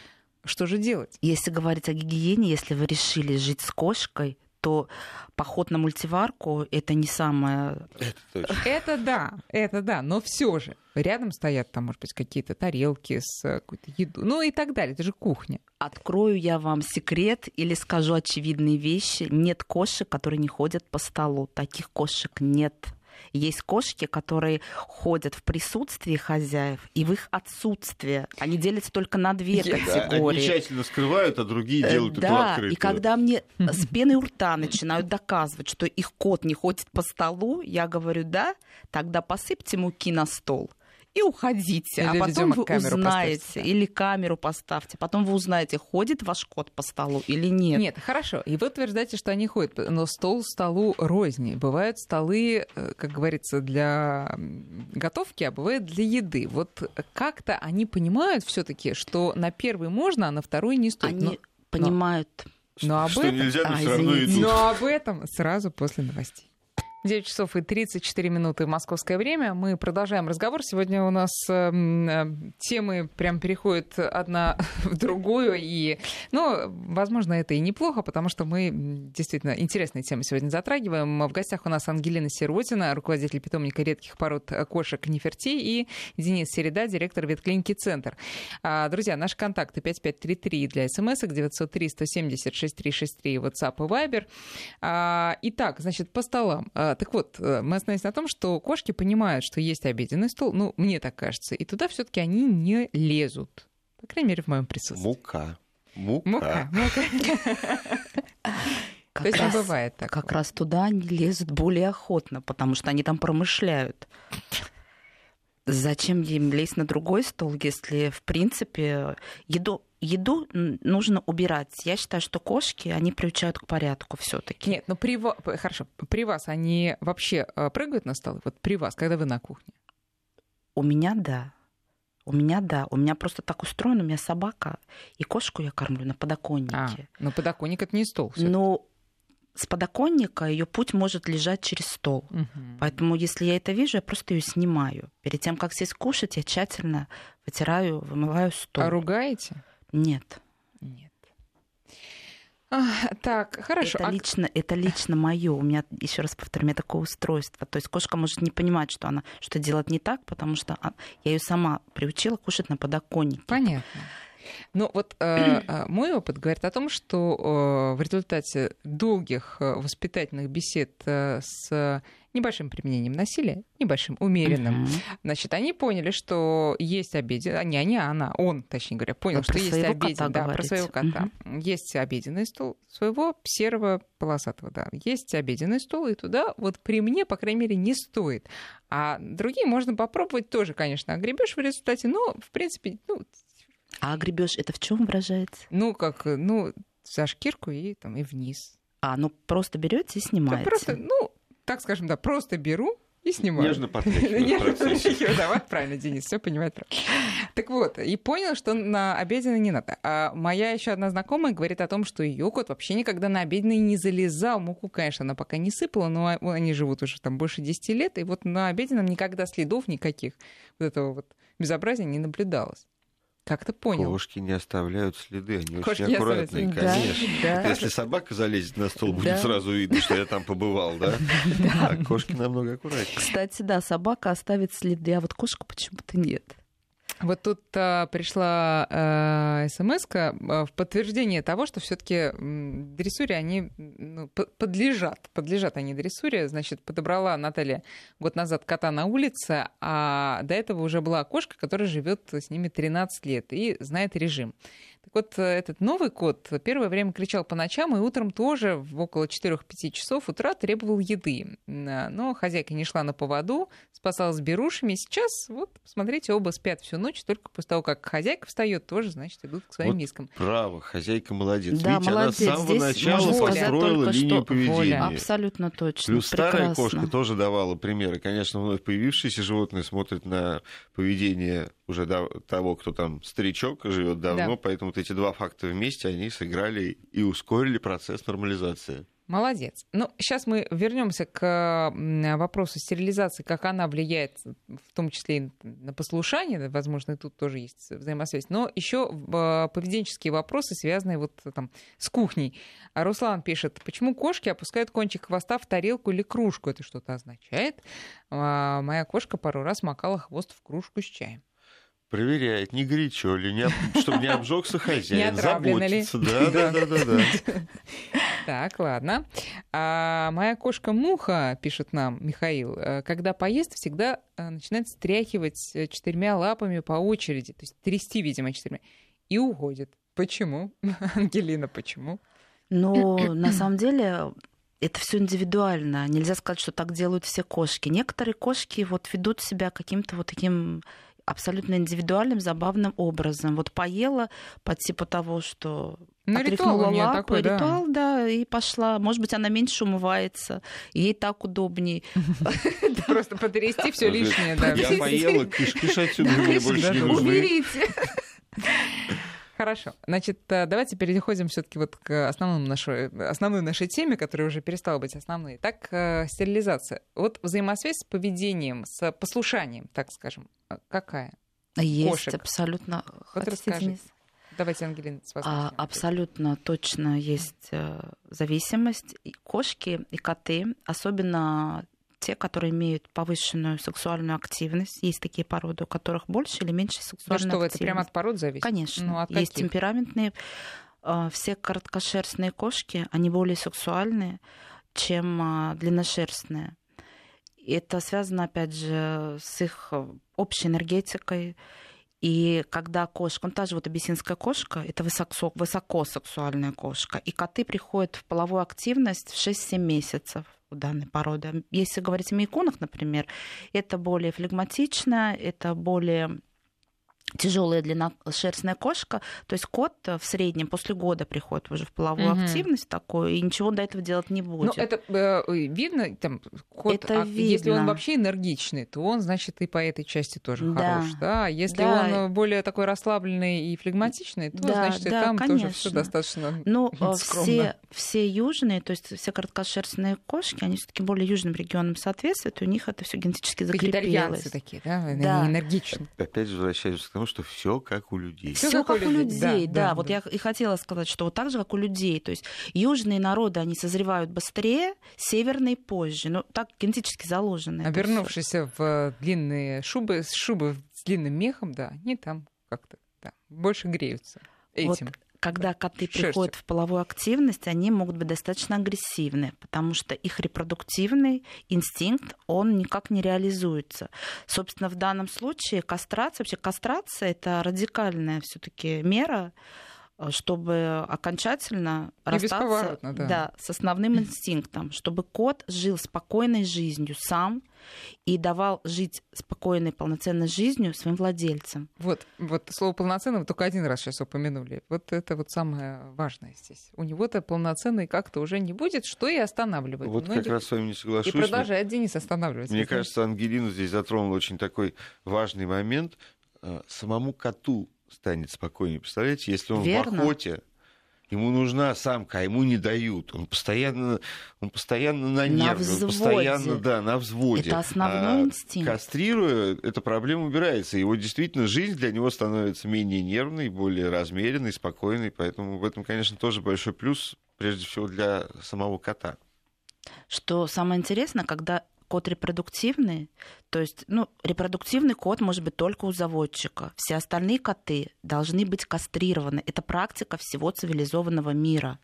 Что же делать? Если говорить о гигиене, если вы решили жить с кошкой, что поход на мультиварку это не самое. Это, это да, это да, но все же рядом стоят там, может быть, какие-то тарелки с э, какой-то едой, ну и так далее. Это же кухня. Открою я вам секрет или скажу очевидные вещи. Нет кошек, которые не ходят по столу. Таких кошек нет. Есть кошки, которые ходят в присутствии хозяев и в их отсутствие. Они делятся только на две категории. Одни тщательно скрывают, а другие э, делают да, это открыто. И когда мне (laughs) с пеной у рта начинают доказывать, что их кот не ходит по столу, я говорю, да, тогда посыпьте муки на стол и уходите. Или, а потом вы узнаете, поставьте, или камеру поставьте, потом вы узнаете, ходит ваш кот по столу или нет. Нет, хорошо. И вы утверждаете, что они ходят, но стол столу розни. Бывают столы, э, как говорится, для готовки, а бывает для еды. Вот как-то они понимают все-таки, что на первый можно, а на второй не стоит. Они но, понимают. Но об что этом... нельзя, но а, все равно идут. Но об этом сразу после новостей. 9 часов и 34 минуты московское время. Мы продолжаем разговор. Сегодня у нас э, э, темы прям переходят одна (laughs) в другую. И, ну, возможно, это и неплохо, потому что мы действительно интересные темы сегодня затрагиваем. В гостях у нас Ангелина Сиротина, руководитель питомника редких пород кошек Неферти, и Денис Середа, директор ветклиники «Центр». А, друзья, наши контакты 5533 для смс 903 170 6363 WhatsApp и Viber. А, итак, значит, по столам. Так вот, э, мы остановились на том, что кошки понимают, что есть обеденный стол, ну, мне так кажется, и туда все таки они не лезут. По крайней мере, в моем присутствии. Мука. Мука. Мука. Как То есть раз, не бывает так. Как раз туда они лезут более охотно, потому что они там промышляют. Зачем им лезть на другой стол, если, в принципе, еду еду нужно убирать. Я считаю, что кошки, они приучают к порядку все таки Нет, ну при вас, хорошо, при вас они вообще э, прыгают на столы? Вот при вас, когда вы на кухне? У меня да. У меня да. У меня просто так устроено, у меня собака, и кошку я кормлю на подоконнике. А, но подоконник это не стол. Ну, с подоконника ее путь может лежать через стол. Угу. Поэтому, если я это вижу, я просто ее снимаю. Перед тем, как сесть кушать, я тщательно вытираю, вымываю стол. А ругаете? Нет. Нет. так, хорошо. Это а... лично, это лично мое. У меня, еще раз повторю, у меня такое устройство. То есть кошка может не понимать, что она что делает не так, потому что я ее сама приучила кушать на подоконнике. Понятно. Ну вот э, э, (clears throat) мой опыт говорит о том, что э, в результате долгих э, воспитательных бесед э, с небольшим применением насилия, небольшим, умеренным, uh-huh. значит, они поняли, что есть обеденный, не они, а она, он, точнее говоря, понял, Вы что есть обеденный, да, про своего кота. Uh-huh. Есть обеденный стол своего серого полосатого, да, есть обеденный стол, и туда вот при мне, по крайней мере, не стоит. А другие можно попробовать тоже, конечно, огребешь в результате, но, в принципе, ну, а огребешь это в чем выражается? Ну, как, ну, за шкирку и там и вниз. А, ну просто берете и снимаете. Да, просто, ну, так скажем, да, просто беру и снимаю. Нежно потряхиваю. (laughs) Да, вот правильно, Денис, все понимает правильно. Так вот, и понял, что на обеденный не надо. А моя еще одна знакомая говорит о том, что ее кот вообще никогда на обеденный не залезал. Муку, конечно, она пока не сыпала, но они живут уже там больше 10 лет, и вот на обеденном никогда следов никаких вот этого вот безобразия не наблюдалось. Как ты понял? Кошки не оставляют следы, они Кошки очень аккуратные, конечно. Да. Если собака залезет на стол, будет да. сразу видно, что я там побывал, да? (laughs) да? А кошки намного аккуратнее. Кстати, да, собака оставит следы, а вот кошка почему-то нет. Вот тут а, пришла а, смс а, в подтверждение того, что все-таки дрессуре они ну, подлежат. Подлежат они дрессуре. Значит, подобрала Наталья год назад кота на улице, а до этого уже была кошка, которая живет с ними 13 лет и знает режим. Так вот, этот новый кот первое время кричал по ночам и утром тоже в около 4-5 часов утра требовал еды. Но хозяйка не шла на поводу, спасалась берушами. Сейчас, вот, посмотрите, оба спят всю ночь, только после того, как хозяйка встает, тоже, значит, идут к своим вот мискам. Право, хозяйка молодец. Да, Видите, молодец. она с самого Здесь начала построила линию поведения. Воля. Абсолютно точно. Плюс Прекрасно. старая кошка тоже давала примеры. Конечно, вновь появившиеся животные смотрят на поведение уже того, кто там старичок живет давно, да. поэтому вот эти два факта вместе, они сыграли и ускорили процесс нормализации. Молодец. Ну, сейчас мы вернемся к вопросу стерилизации, как она влияет, в том числе и на послушание, возможно, и тут тоже есть взаимосвязь, но еще а, поведенческие вопросы, связанные вот там с кухней. Руслан пишет, почему кошки опускают кончик хвоста в тарелку или кружку? Это что-то означает? А, моя кошка пару раз макала хвост в кружку с чаем проверяет, не горячо ли, не, чтобы не обжегся хозяин, не заботится. Да, да, да, да, да. Так, ладно. А моя кошка Муха, пишет нам Михаил, э, когда поест, всегда э, начинает стряхивать э, четырьмя лапами по очереди, то есть трясти, видимо, четырьмя, и уходит. Почему? (laughs) Ангелина, почему? Ну, на самом деле, это все индивидуально. Нельзя сказать, что так делают все кошки. Некоторые кошки вот ведут себя каким-то вот таким абсолютно индивидуальным, забавным образом. Вот поела по типу того, что ну, ритуал лапы, такой, да. ритуал, да, и пошла. Может быть, она меньше умывается, ей так удобней. (laughs) Просто потрясти все лишнее, да. Я поела, кыш-кыш отсюда, мне больше не нужны. Уберите. (laughs) Хорошо. Значит, э, давайте переходим все-таки вот к основному нашей, основной нашей теме, которая уже перестала быть основной. Так, э, стерилизация. Вот взаимосвязь с поведением, с послушанием, так скажем, какая? Есть, Кошек. абсолютно. Вот расскажите. Давайте, Ангелина, с вас. А, абсолютно точно есть зависимость. И кошки и коты, особенно те, которые имеют повышенную сексуальную активность. Есть такие породы, у которых больше или меньше сексуальной ну, что, активности. это прямо от пород зависит? Конечно. Ну, от есть каких? темпераментные. А, все короткошерстные кошки, они более сексуальные, чем а, длинношерстные. Это связано, опять же, с их общей энергетикой. И когда кошка, ну та же вот абиссинская кошка, это высоко, высоко сексуальная кошка, и коты приходят в половую активность в 6-7 месяцев у данной породы. Если говорить о мейкунах, например, это более флегматично, это более тяжелая длинношерстная кошка. То есть кот в среднем после года приходит уже в половую угу. активность такую, и ничего до этого делать не ну, будет. Ну, это э, видно, там, кот, это а видно. если он вообще энергичный, то он, значит, и по этой части тоже да. хорош. Да? А если да. он более такой расслабленный и флегматичный, то, да, значит, да, и там конечно. тоже все достаточно Ну, (laughs) все, все южные, то есть все короткошерстные кошки, они все таки более южным регионам соответствуют, у них это все генетически закрепилось. Вегетарианцы такие, да? да. Они энергичны. Опять же, возвращаюсь к тому, что все как у людей. Все как, как у людей, людей да, да, да. Вот я и хотела сказать, что вот так же, как у людей. То есть южные народы, они созревают быстрее, северные позже. Ну, так генетически заложено. Обернувшиеся в длинные шубы, шубы с длинным мехом, да, они там как-то да, больше греются этим. Вот когда коты Шерстью. приходят в половую активность, они могут быть достаточно агрессивны, потому что их репродуктивный инстинкт, он никак не реализуется. Собственно, в данном случае кастрация, вообще кастрация это радикальная все-таки мера, чтобы окончательно и расстаться да. Да, с основным (clears throat) инстинктом, чтобы кот жил спокойной жизнью сам и давал жить спокойной, полноценной жизнью своим владельцам. Вот, вот слово полноценный вы только один раз сейчас упомянули. Вот это вот самое важное здесь. У него-то полноценный как-то уже не будет, что и останавливает. Вот многих. как раз с вами не соглашусь. И продолжает Денис останавливать. Мне кажется, Ангелина здесь затронула очень такой важный момент. Э, самому коту станет спокойнее. Представляете, если он Верно. в охоте, ему нужна самка, а ему не дают. Он постоянно, он постоянно на нерве, на он постоянно да, на взводе. Это основной а инстинкт. Кастрируя, эта проблема убирается. Его действительно жизнь для него становится менее нервной, более размеренной, спокойной. Поэтому в этом, конечно, тоже большой плюс, прежде всего, для самого кота. Что самое интересное, когда кот репродуктивный, то есть, ну, репродуктивный кот может быть только у заводчика. Все остальные коты должны быть кастрированы. Это практика всего цивилизованного мира.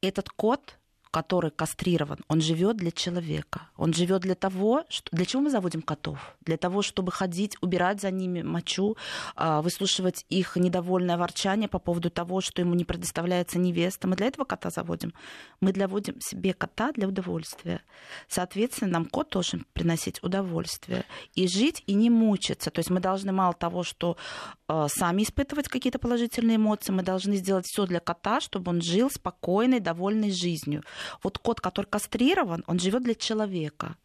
Этот кот который кастрирован, он живет для человека. Он живет для того, что... для чего мы заводим котов? Для того, чтобы ходить, убирать за ними мочу, а, выслушивать их недовольное ворчание по поводу того, что ему не предоставляется невеста. Мы для этого кота заводим. Мы заводим себе кота для удовольствия. Соответственно, нам кот должен приносить удовольствие. И жить, и не мучиться. То есть мы должны мало того, что а, сами испытывать какие-то положительные эмоции, мы должны сделать все для кота, чтобы он жил спокойной, довольной жизнью. Вот кот, который кастрирован, он живет для человека.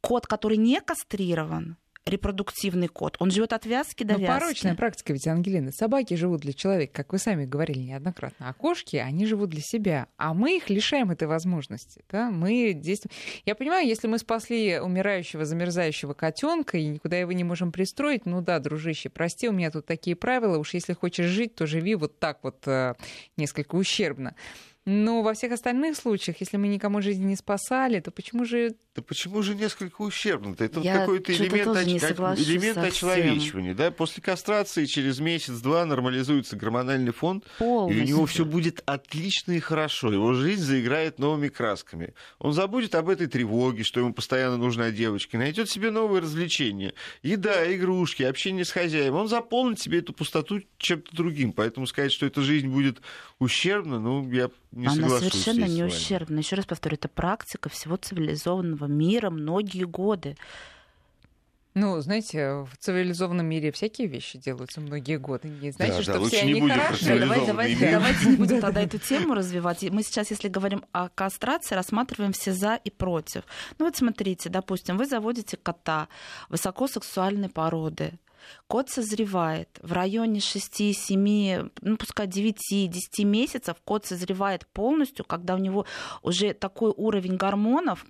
Кот, который не кастрирован, репродуктивный кот. Он живет от вязки до Но вязки. порочная практика ведь, Ангелина. Собаки живут для человека, как вы сами говорили неоднократно. А кошки, они живут для себя. А мы их лишаем этой возможности. Да? Мы действуем... Я понимаю, если мы спасли умирающего, замерзающего котенка и никуда его не можем пристроить, ну да, дружище, прости, у меня тут такие правила. Уж если хочешь жить, то живи вот так вот э, несколько ущербно. Но во всех остальных случаях, если мы никому жизнь не спасали, то почему же... Да почему же несколько ущербно-то? Это какой-то элемент, оч... элемент очеловечивания. Да? После кастрации через месяц-два нормализуется гормональный фонд, Полностью. и у него все будет отлично и хорошо. Его жизнь заиграет новыми красками. Он забудет об этой тревоге, что ему постоянно нужна девочка, найдет себе новые развлечения. Еда, игрушки, общение с хозяином. Он заполнит себе эту пустоту чем-то другим. Поэтому сказать, что эта жизнь будет ущербна, ну, я не Она совершенно не ущербна. Еще раз повторю, это практика всего цивилизованного мира многие годы. Ну, знаете, в цивилизованном мире всякие вещи делаются многие годы. Не знаете, да, что да, все они хорошие. Давай, давайте, давайте не будем (laughs) тогда эту тему развивать. Мы сейчас, если говорим о кастрации, рассматриваем все за и против. Ну вот смотрите, допустим, вы заводите кота высокосексуальной породы. Кот созревает в районе 6-7, ну пускай 9-10 месяцев, кот созревает полностью, когда у него уже такой уровень гормонов,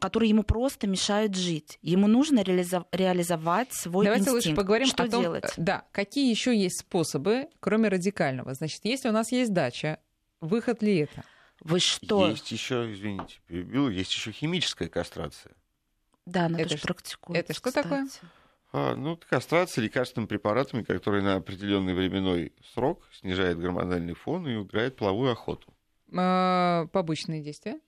который ему просто мешает жить. Ему нужно реализовать свой Давайте инстинкт. лучше поговорим что о том, делать. Да, какие еще есть способы, кроме радикального. Значит, если у нас есть дача, выход ли это? Вы что? Есть еще, извините, перебил, есть еще химическая кастрация. Да, она это тоже практикуется. Это что кстати. такое? А, ну, кастрация лекарственными препаратами, которые на определенный временной срок снижает гормональный фон и убирает половую охоту. А, побочные действия?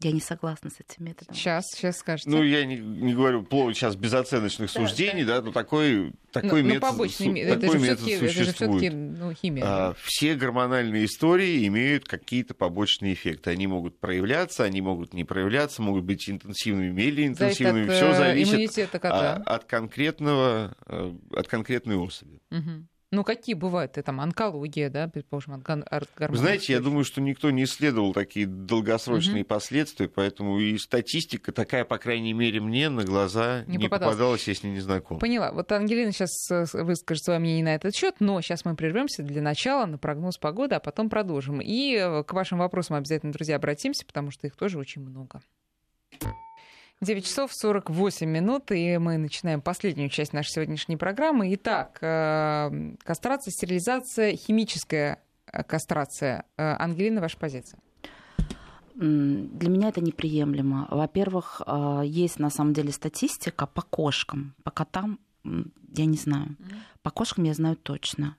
Я не согласна с этим методом. Сейчас, сейчас скажете. Ну, я не, не говорю плохо сейчас безоценочных да, суждений, да, да но такой, такой ну, ну метод, побочный, су, это такой метод существует. Это же ну, химия. А, все гормональные истории имеют какие-то побочные эффекты. Они могут проявляться, они могут не проявляться, могут быть интенсивными или интенсивными. Все э, зависит кота. от конкретного, э, от конкретной особи. Угу. Ну, какие бывают? Это там онкология, да, предположим, от Вы знаете, я думаю, что никто не исследовал такие долгосрочные угу. последствия, поэтому и статистика такая, по крайней мере, мне на глаза не, не попадалась. попадалась, если не знаком. Поняла. Вот Ангелина сейчас э, выскажет свое мнение на этот счет, но сейчас мы прервемся для начала на прогноз погоды, а потом продолжим. И э, к вашим вопросам обязательно, друзья, обратимся, потому что их тоже очень много. 9 часов 48 минут, и мы начинаем последнюю часть нашей сегодняшней программы. Итак, э, кастрация, стерилизация, химическая э, кастрация. Э, Ангелина, ваша позиция? Для меня это неприемлемо. Во-первых, есть на самом деле статистика по кошкам, по котам, я не знаю. По кошкам я знаю точно.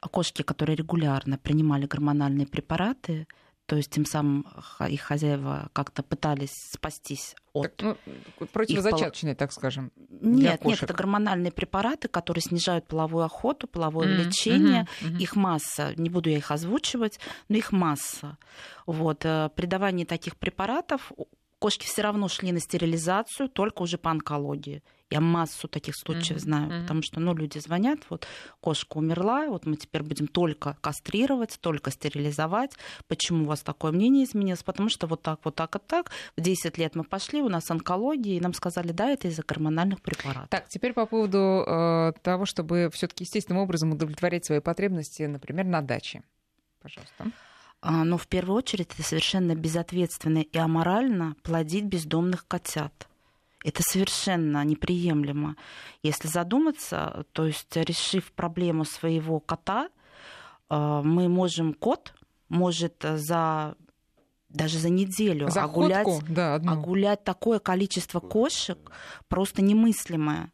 Кошки, которые регулярно принимали гормональные препараты, то есть тем самым их хозяева как-то пытались спастись от... Так, ну, противозачаточные, так скажем. Нет, нет, это гормональные препараты, которые снижают половую охоту, половое mm, влечение. Mm-hmm, mm-hmm. Их масса, не буду я их озвучивать, но их масса. Вот. Э, при давании таких препаратов кошки все равно шли на стерилизацию, только уже по онкологии. Я массу таких случаев mm-hmm. знаю, mm-hmm. потому что, ну, люди звонят, вот кошка умерла, вот мы теперь будем только кастрировать, только стерилизовать. Почему у вас такое мнение изменилось? Потому что вот так, вот так и так. В 10 лет мы пошли, у нас онкология, и нам сказали, да, это из-за гормональных препаратов. Так, теперь по поводу э, того, чтобы все-таки естественным образом удовлетворять свои потребности, например, на даче. Пожалуйста. А, но в первую очередь это совершенно безответственно и аморально плодить бездомных котят. Это совершенно неприемлемо. Если задуматься, то есть решив проблему своего кота, а, мы можем, кот может за даже за неделю за огулять, да, огулять такое количество кошек просто немыслимое.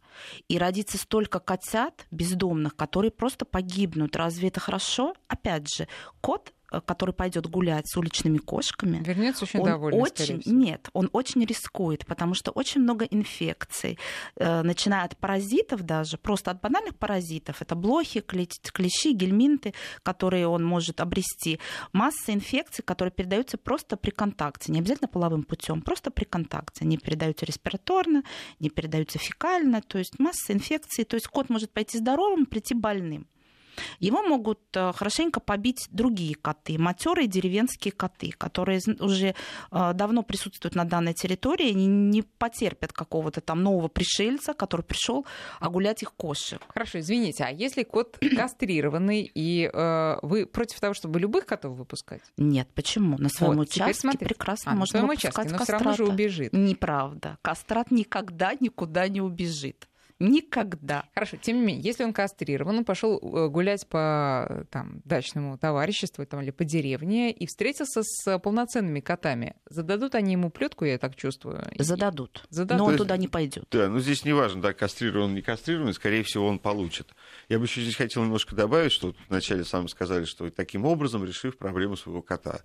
И родится столько котят бездомных, которые просто погибнут. Разве это хорошо? Опять же, кот Э, который пойдет гулять с уличными кошками, вернется очень он довольный. Очень, нет, он очень рискует, потому что очень много инфекций, э, начиная от паразитов даже, просто от банальных паразитов, это блохи, клещи, гельминты, которые он может обрести, масса инфекций, которые передаются просто при контакте, не обязательно половым путем, просто при контакте, они передаются респираторно, не передаются фекально, то есть масса инфекций, то есть кот может пойти здоровым, прийти больным. Его могут э, хорошенько побить другие коты, матерые деревенские коты, которые уже э, давно присутствуют на данной территории, они не потерпят какого-то там нового пришельца, который пришел огулять их кошек. Хорошо, извините, а если кот (clears throat) кастрированный, и э, вы против того, чтобы любых котов выпускать? Нет, почему? На своем вот, участке прекрасно а, можно выпускать участке, но все равно же убежит. Неправда. Кастрат никогда никуда не убежит. Никогда. Хорошо, тем не менее, если он кастрирован, он пошел э, гулять по там, дачному товариществу там, или по деревне и встретился с полноценными котами, зададут они ему плетку, я так чувствую? Зададут. Зададут. Но он туда не пойдет. Да, ну здесь не важно, да, кастрирован, не кастрирован, скорее всего, он получит. Я бы еще здесь хотел немножко добавить, что вначале сами сказали, что таким образом, решив проблему своего кота,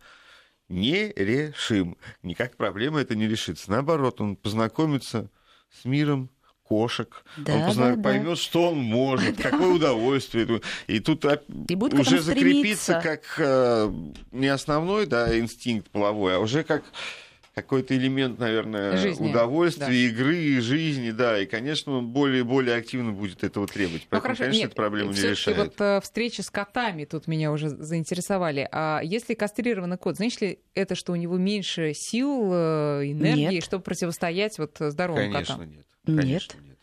не решим. Никак проблема это не решится. Наоборот, он познакомится с миром, кошек, да, он позна... да, поймет, да. что он может, (laughs) какое удовольствие. И тут и уже закрепиться как э, не основной да, инстинкт половой, а уже как какой-то элемент, наверное, жизни. удовольствия, да. игры, и жизни, да, и, конечно, он более более активно будет этого требовать. Ну, Поэтому, ну, хорошо. конечно, Нет, эту проблему не решает. вот э, встречи с котами тут меня уже заинтересовали. А если кастрированный кот, значит ли это, что у него меньше сил, э, энергии, нет. чтобы противостоять вот здоровым конечно, котам? Нет. Конечно, нет.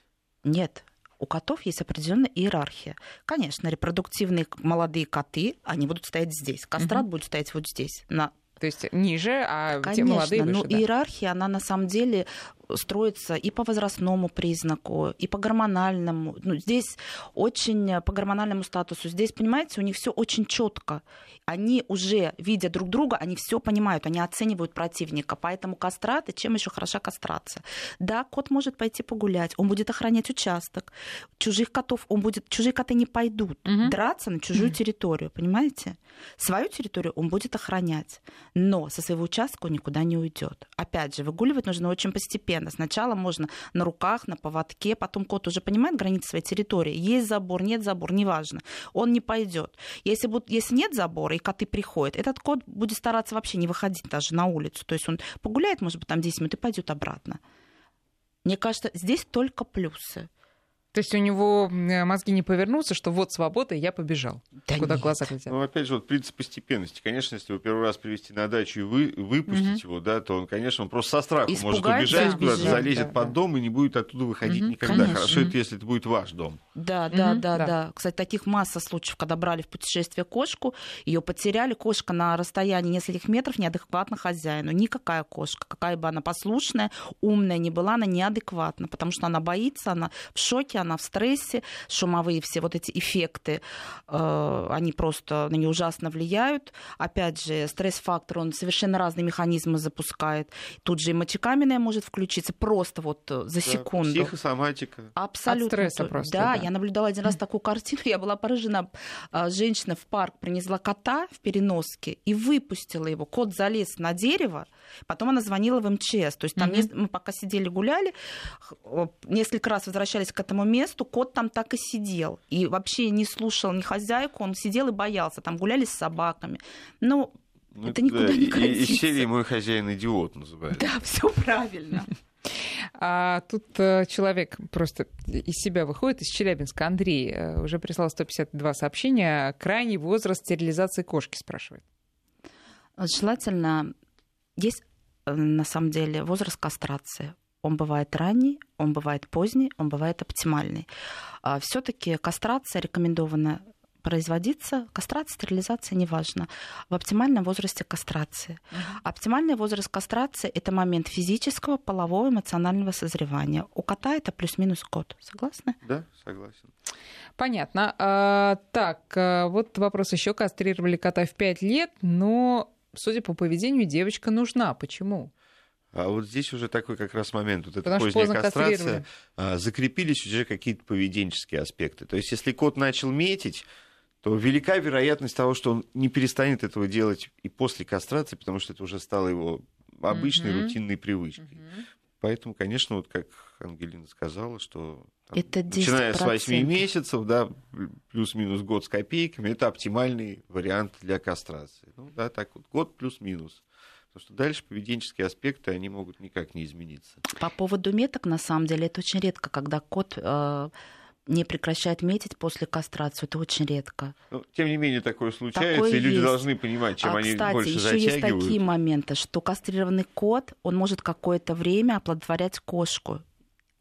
Нет. Нет у котов есть определенная иерархия. Конечно, репродуктивные молодые коты, они будут стоять здесь. Кастрат угу. будет стоять вот здесь, на то есть ниже, а Конечно, те молодые выше, но да. иерархия, она на самом деле строится и по возрастному признаку, и по гормональному. Ну, здесь очень по гормональному статусу. Здесь, понимаете, у них все очень четко. Они уже, видя друг друга, они все понимают, они оценивают противника. Поэтому кастраты, чем еще хороша кастрация? Да, кот может пойти погулять, он будет охранять участок. Чужих котов, он будет, чужие коты не пойдут угу. драться на чужую угу. территорию, понимаете? Свою территорию он будет охранять, но со своего участка он никуда не уйдет. Опять же, выгуливать нужно очень постепенно. Сначала можно на руках, на поводке, потом кот уже понимает границы своей территории. Есть забор, нет забор, неважно. Он не пойдет. Если, будет, если нет забора и коты приходят, этот кот будет стараться вообще не выходить даже на улицу. То есть он погуляет, может быть, там 10 минут и пойдет обратно. Мне кажется, здесь только плюсы. То есть у него э, мозги не повернутся, что вот свобода, я побежал. Да куда нет. глаза глядят. Ну, опять же, вот принцип постепенности. Конечно, если его первый раз привести на дачу и вы, выпустить угу. его, да, то он, конечно, он просто со страху может убежать куда-то, залезет да, под да. дом и не будет оттуда выходить угу, никогда. Конечно. Хорошо, это если это будет ваш дом. Да, да, угу, да, да, да. Кстати, таких масса случаев, когда брали в путешествие кошку, ее потеряли, кошка на расстоянии нескольких метров неадекватна хозяину. Никакая кошка, какая бы она послушная, умная не была, она неадекватна, потому что она боится, она в шоке, она в стрессе, шумовые все вот эти эффекты, э, они просто на нее ужасно влияют. Опять же, стресс-фактор, он совершенно разные механизмы запускает. Тут же и мочекаменная может включиться просто вот э, за секунду. Да, психосоматика. Абсолютно. От стресса просто. Да, да, я наблюдала один раз такую картину, я была поражена. А, женщина в парк принесла кота в переноске и выпустила его. Кот залез на дерево, потом она звонила в МЧС. То есть там mm-hmm. мы пока сидели гуляли, несколько раз возвращались к этому месту, кот там так и сидел. И вообще не слушал ни хозяйку, он сидел и боялся. Там гуляли с собаками. Ну, ну это никуда да, не годится. Из серии «Мой хозяин идиот» называется. Да, все правильно. (laughs) А тут э, человек просто из себя выходит, из Челябинска. Андрей э, уже прислал 152 сообщения. Крайний возраст стерилизации кошки, спрашивает. Желательно... Есть, э, на самом деле, возраст кастрации. Он бывает ранний, он бывает поздний, он бывает оптимальный. А Все-таки кастрация рекомендована производиться, кастрация, стерилизация, неважно, в оптимальном возрасте кастрации. Uh-huh. Оптимальный возраст кастрации – это момент физического, полового, эмоционального созревания. У кота это плюс-минус год. Согласны? Да, согласен. Понятно. А, так, а, вот вопрос еще. Кастрировали кота в 5 лет, но, судя по поведению, девочка нужна. Почему? А вот здесь уже такой как раз момент, вот эта поздняя кастрация, а, закрепились уже какие-то поведенческие аспекты. То есть если кот начал метить, то велика вероятность того, что он не перестанет этого делать и после кастрации, потому что это уже стало его обычной mm-hmm. рутинной привычкой. Mm-hmm. Поэтому, конечно, вот как Ангелина сказала, что там, это начиная с 8 месяцев, да, плюс-минус год с копейками, это оптимальный вариант для кастрации. Ну, да, так вот, год плюс-минус. Потому что дальше поведенческие аспекты, они могут никак не измениться. По поводу меток, на самом деле, это очень редко, когда кот э, не прекращает метить после кастрации. Это очень редко. Но, тем не менее, такое случается, такое и люди есть. должны понимать, чем а, они кстати, больше еще затягивают. есть такие моменты, что кастрированный кот, он может какое-то время оплодотворять кошку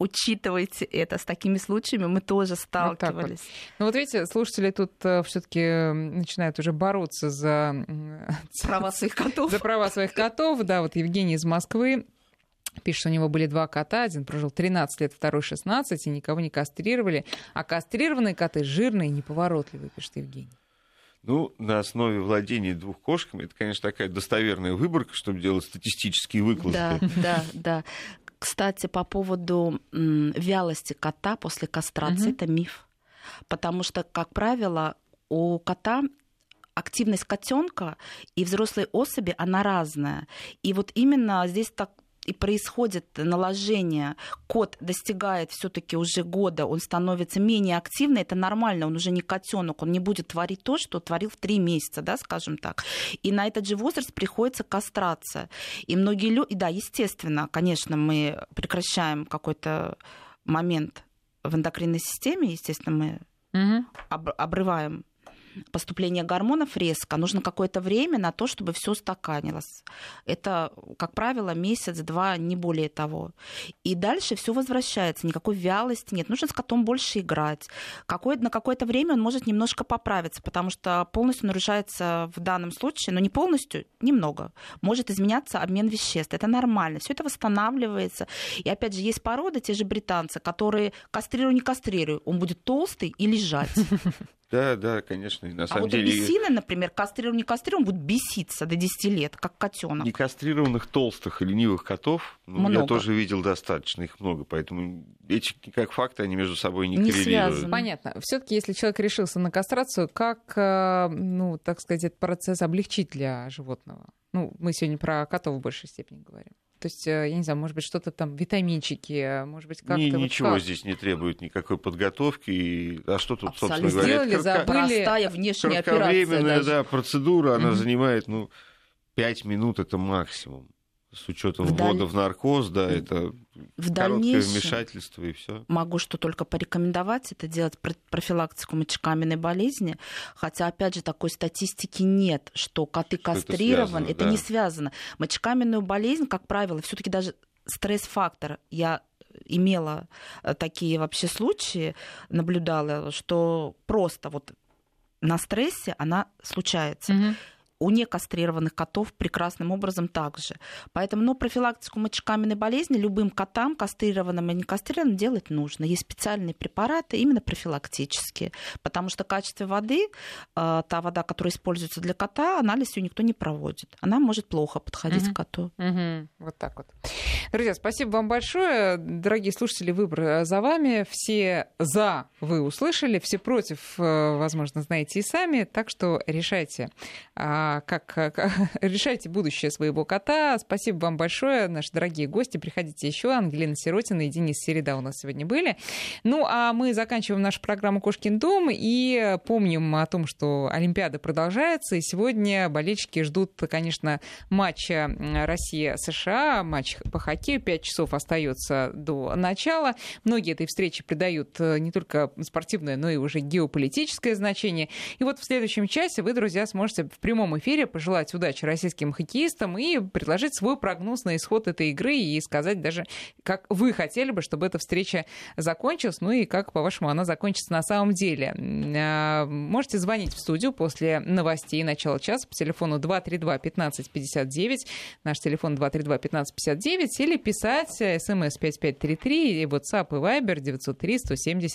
учитывайте это. С такими случаями мы тоже сталкивались. Вот вот. Ну вот видите, слушатели тут э, все-таки начинают уже бороться за (laughs) права своих котов. За права своих котов. Да, вот Евгений из Москвы Пишет, что у него были два кота, один прожил 13 лет, второй 16, и никого не кастрировали. А кастрированные коты жирные и неповоротливые, пишет Евгений. Ну, на основе владения двух кошками, это, конечно, такая достоверная выборка, чтобы делать статистические выкладки. Да, да, да. Кстати, по поводу вялости кота после кастрации, угу. это миф. Потому что, как правило, у кота активность котенка и взрослой особи, она разная. И вот именно здесь так и происходит наложение, кот достигает все-таки уже года, он становится менее активным, это нормально, он уже не котенок, он не будет творить то, что творил в три месяца, да, скажем так. И на этот же возраст приходится кастрация. И многие люди, да, естественно, конечно, мы прекращаем какой-то момент в эндокринной системе, естественно, мы угу. обрываем поступление гормонов резко, нужно какое-то время на то, чтобы все устаканилось. Это, как правило, месяц-два, не более того. И дальше все возвращается, никакой вялости нет. Нужно с котом больше играть. Какое, на какое-то время он может немножко поправиться, потому что полностью нарушается в данном случае, но не полностью, немного. Может изменяться обмен веществ. Это нормально. Все это восстанавливается. И опять же, есть породы, те же британцы, которые кастрирую, не кастрирую, он будет толстый и лежать. Да, да, конечно. И на а самом вот деле... абиссины, например, кастрированный, не кастрированный, будут беситься до 10 лет, как котенок. Некастрированных толстых и ленивых котов ну, я тоже видел достаточно, их много, поэтому эти как факты, они между собой не, не коррелируют. Связаны. Понятно. все таки если человек решился на кастрацию, как, э, ну, так сказать, этот процесс облегчить для животного? Ну, мы сегодня про котов в большей степени говорим. То есть, э, я не знаю, может быть, что-то там, витаминчики, может быть, как-то... Ни, вот ничего как? здесь не требует никакой подготовки. А что тут, Абсолютно. собственно говоря... Сделали, забыли. Простая внешняя операция да, процедура, она mm-hmm. занимает, ну, 5 минут это максимум. С учетом Вдаль... ввода в наркоз, да, это в короткое вмешательство и все. Могу что только порекомендовать это делать профилактику мочекаменной болезни, хотя опять же такой статистики нет, что коты что кастрированы, это, связано, это да. не связано. Мочекаменную болезнь, как правило, все-таки даже стресс-фактор. Я имела э, такие вообще случаи, наблюдала, что просто вот на стрессе она случается. Угу у некастрированных котов прекрасным образом также. Поэтому ну, профилактику мочекаменной болезни любым котам, кастрированным и некастрированным, делать нужно. Есть специальные препараты, именно профилактические. Потому что качество воды, э, та вода, которая используется для кота, анализ ее никто не проводит. Она может плохо подходить угу. к коту. Угу. Вот так вот. Друзья, спасибо вам большое. Дорогие слушатели, выбор э, за вами. Все за вы услышали, все против, э, возможно, знаете и сами. Так что решайте а, как, как (laughs) решайте будущее своего кота. Спасибо вам большое, наши дорогие гости. Приходите еще. Ангелина Сиротина и Денис Середа у нас сегодня были. Ну, а мы заканчиваем нашу программу «Кошкин дом» и помним о том, что Олимпиада продолжается. И сегодня болельщики ждут, конечно, матча Россия-США, матч по хоккею. Пять часов остается до начала. Многие этой встрече придают э, не только спортивное, но и уже геополитическое значение. И вот в следующем часе вы, друзья, сможете в прямом эфире эфире пожелать удачи российским хоккеистам и предложить свой прогноз на исход этой игры и сказать даже, как вы хотели бы, чтобы эта встреча закончилась, ну и как, по-вашему, она закончится на самом деле. А, можете звонить в студию после новостей начала часа по телефону 232-1559, наш телефон 232-1559, или писать смс 5533 и WhatsApp и Viber 903 170